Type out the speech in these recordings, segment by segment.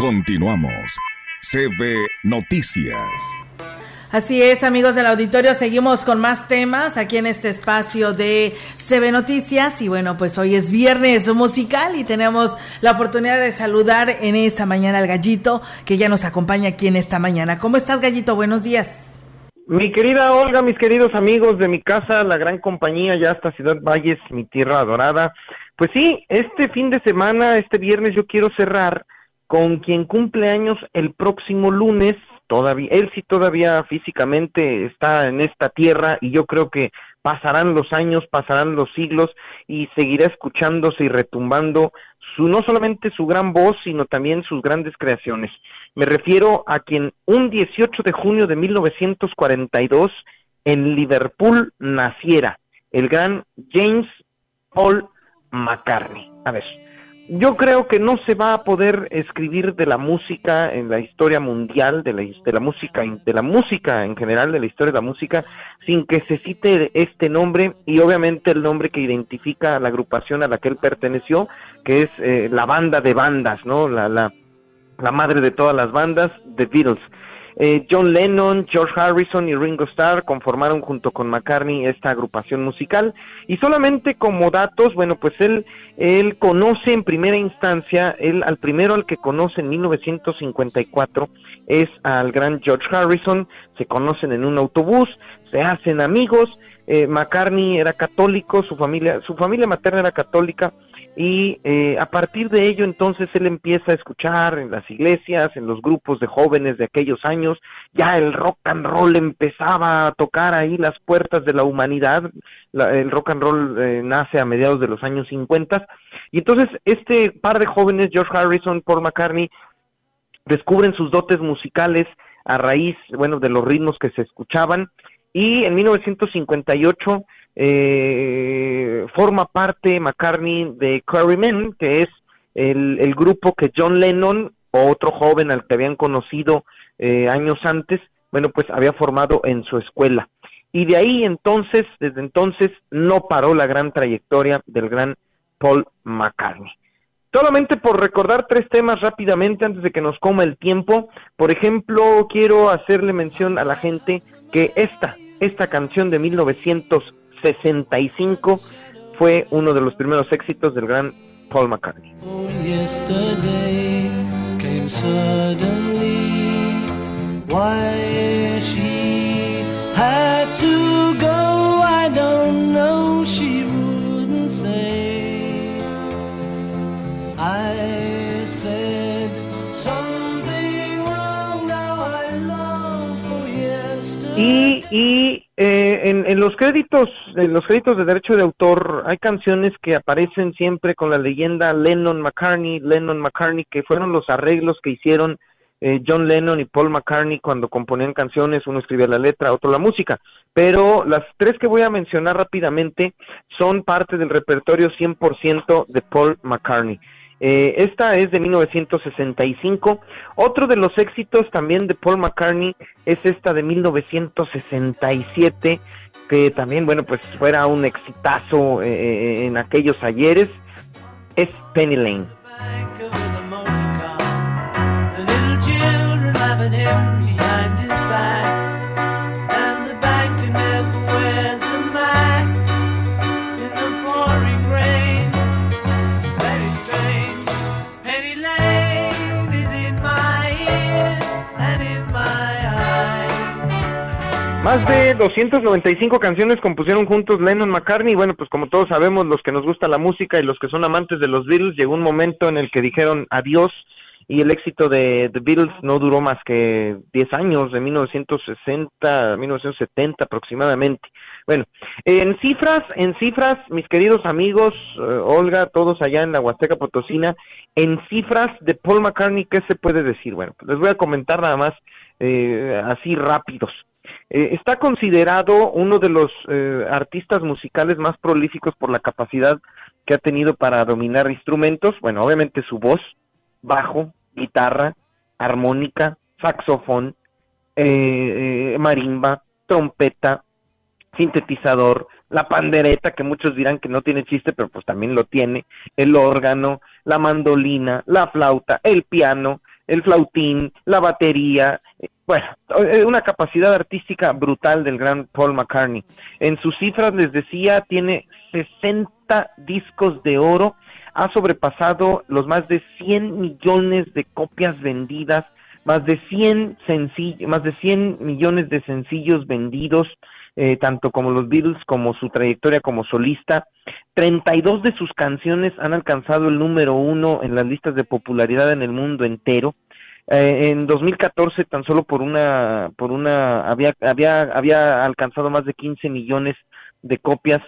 Continuamos. CB Noticias. Así es, amigos del auditorio, seguimos con más temas aquí en este espacio de CB Noticias y bueno, pues hoy es viernes musical y tenemos la oportunidad de saludar en esta mañana al gallito que ya nos acompaña aquí en esta mañana. ¿Cómo estás, gallito? Buenos días. Mi querida Olga, mis queridos amigos de mi casa, la gran compañía ya hasta Ciudad Valles, mi tierra adorada. Pues sí, este fin de semana, este viernes, yo quiero cerrar con quien cumple años el próximo lunes, todavía, él sí todavía físicamente está en esta tierra y yo creo que pasarán los años, pasarán los siglos y seguirá escuchándose y retumbando su, no solamente su gran voz, sino también sus grandes creaciones. Me refiero a quien un 18 de junio de 1942 en Liverpool naciera, el gran James Paul McCartney. A ver, yo creo que no se va a poder escribir de la música en la historia mundial de la, de la música de la música en general de la historia de la música sin que se cite este nombre y obviamente el nombre que identifica a la agrupación a la que él perteneció que es eh, la banda de bandas no la, la la madre de todas las bandas The Beatles eh, John Lennon, George Harrison y Ringo Starr conformaron junto con McCartney esta agrupación musical. Y solamente como datos, bueno, pues él él conoce en primera instancia, él al primero al que conoce en 1954 es al gran George Harrison, se conocen en un autobús, se hacen amigos, eh, McCartney era católico, su familia su familia materna era católica y eh, a partir de ello entonces él empieza a escuchar en las iglesias, en los grupos de jóvenes de aquellos años, ya el rock and roll empezaba a tocar ahí las puertas de la humanidad, el rock and roll eh, nace a mediados de los años 50 y entonces este par de jóvenes, George Harrison, Paul McCartney, descubren sus dotes musicales a raíz, bueno, de los ritmos que se escuchaban y en 1958 eh, forma parte McCartney de Quarrymen, que es el, grupo que John Lennon, otro joven al que habían conocido eh, años antes, bueno, pues había formado en su escuela. Y de ahí entonces, desde entonces, no paró la gran trayectoria del gran Paul McCartney. Solamente por recordar tres temas rápidamente antes de que nos coma el tiempo. Por ejemplo, quiero hacerle mención a la gente que esta, esta canción de 1900 65 fue uno de los primeros éxitos del gran Paul McCartney. I said something wrong, now I long for yesterday. Y, y en, los créditos, en los créditos de derecho de autor, hay canciones que aparecen siempre con la leyenda Lennon McCartney, Lennon McCartney, que fueron los arreglos que hicieron eh, John Lennon y Paul McCartney cuando componían canciones, uno escribía la letra, otro la música. Pero las tres que voy a mencionar rápidamente son parte del repertorio 100% de Paul McCartney. Eh, esta es de 1965. Otro de los éxitos también de Paul McCartney es esta de 1967, que también, bueno, pues fuera un exitazo eh, eh, en aquellos ayeres, es Penny Lane. Más de 295 canciones compusieron juntos Lennon McCartney. Bueno, pues como todos sabemos, los que nos gusta la música y los que son amantes de los Beatles, llegó un momento en el que dijeron adiós y el éxito de The Beatles no duró más que 10 años, de 1960 a 1970 aproximadamente. Bueno, en cifras, en cifras, mis queridos amigos, eh, Olga, todos allá en la Huasteca Potosina, en cifras de Paul McCartney, ¿qué se puede decir? Bueno, pues les voy a comentar nada más eh, así rápidos. Eh, está considerado uno de los eh, artistas musicales más prolíficos por la capacidad que ha tenido para dominar instrumentos, bueno, obviamente su voz, bajo, guitarra, armónica, saxofón, eh, marimba, trompeta, sintetizador, la pandereta, que muchos dirán que no tiene chiste, pero pues también lo tiene, el órgano, la mandolina, la flauta, el piano, el flautín, la batería, eh, bueno, una capacidad artística brutal del gran Paul McCartney. En sus cifras les decía, tiene 60 discos de oro, ha sobrepasado los más de 100 millones de copias vendidas, más de 100 más de 100 millones de sencillos vendidos, eh, tanto como los Beatles como su trayectoria como solista. 32 de sus canciones han alcanzado el número uno en las listas de popularidad en el mundo entero. Eh, en 2014 tan solo por una por una había había había alcanzado más de 15 millones de copias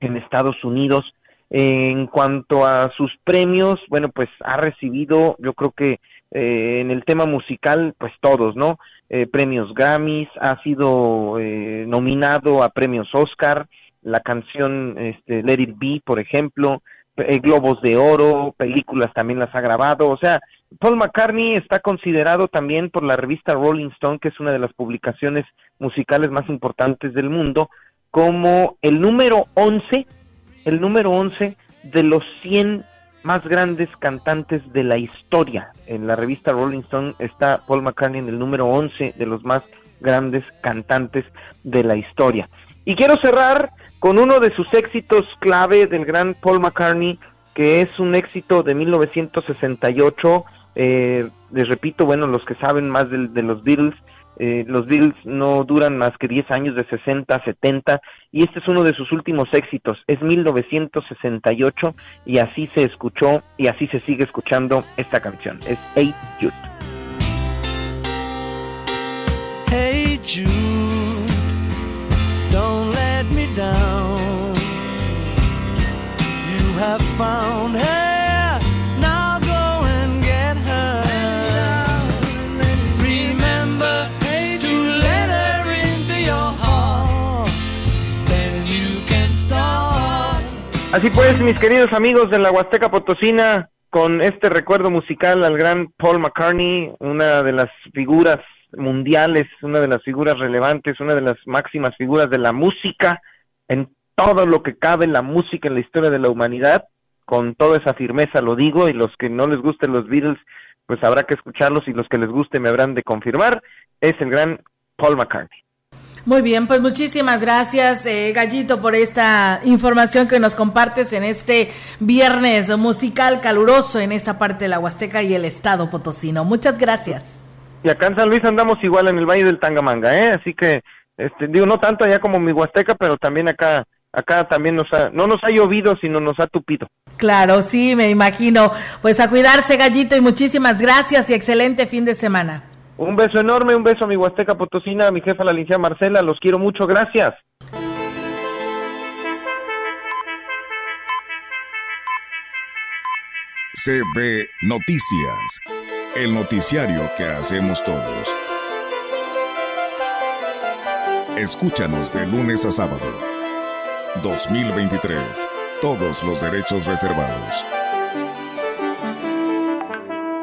en Estados Unidos. En cuanto a sus premios, bueno, pues ha recibido, yo creo que eh, en el tema musical, pues todos, ¿no? Eh, premios Grammys, ha sido eh, nominado a premios Oscar, la canción este, Let It Be, por ejemplo, eh, Globos de Oro, películas también las ha grabado, o sea, Paul McCartney está considerado también por la revista Rolling Stone, que es una de las publicaciones musicales más importantes del mundo, como el número 11, el número 11 de los 100 más grandes cantantes de la historia. En la revista Rolling Stone está Paul McCartney en el número 11 de los más grandes cantantes de la historia. Y quiero cerrar con uno de sus éxitos clave del gran Paul McCartney, que es un éxito de 1968. Eh, les repito, bueno, los que saben más de los Beatles, eh, los Beatles no duran más que 10 años de 60 70 y este es uno de sus últimos éxitos, es 1968 y así se escuchó y así se sigue escuchando esta canción, es Hey Jude. Hey Jude, don't let me down. You have found Así pues, mis queridos amigos de la Huasteca Potosina, con este recuerdo musical al gran Paul McCartney, una de las figuras mundiales, una de las figuras relevantes, una de las máximas figuras de la música, en todo lo que cabe en la música en la historia de la humanidad, con toda esa firmeza lo digo, y los que no les gusten los Beatles, pues habrá que escucharlos, y los que les guste me habrán de confirmar, es el gran Paul McCartney. Muy bien, pues muchísimas gracias, eh, Gallito, por esta información que nos compartes en este viernes musical caluroso en esa parte de la Huasteca y el estado potosino. Muchas gracias. Y acá en San Luis andamos igual en el Valle del Tangamanga, ¿eh? Así que, este, digo, no tanto allá como mi Huasteca, pero también acá, acá también nos ha, no nos ha llovido, sino nos ha tupido. Claro, sí, me imagino. Pues a cuidarse, Gallito, y muchísimas gracias y excelente fin de semana. Un beso enorme, un beso a mi Huasteca Potosina, a mi jefa la licenciada Marcela, los quiero mucho, gracias. CB Noticias, el noticiario que hacemos todos. Escúchanos de lunes a sábado. 2023. Todos los derechos reservados.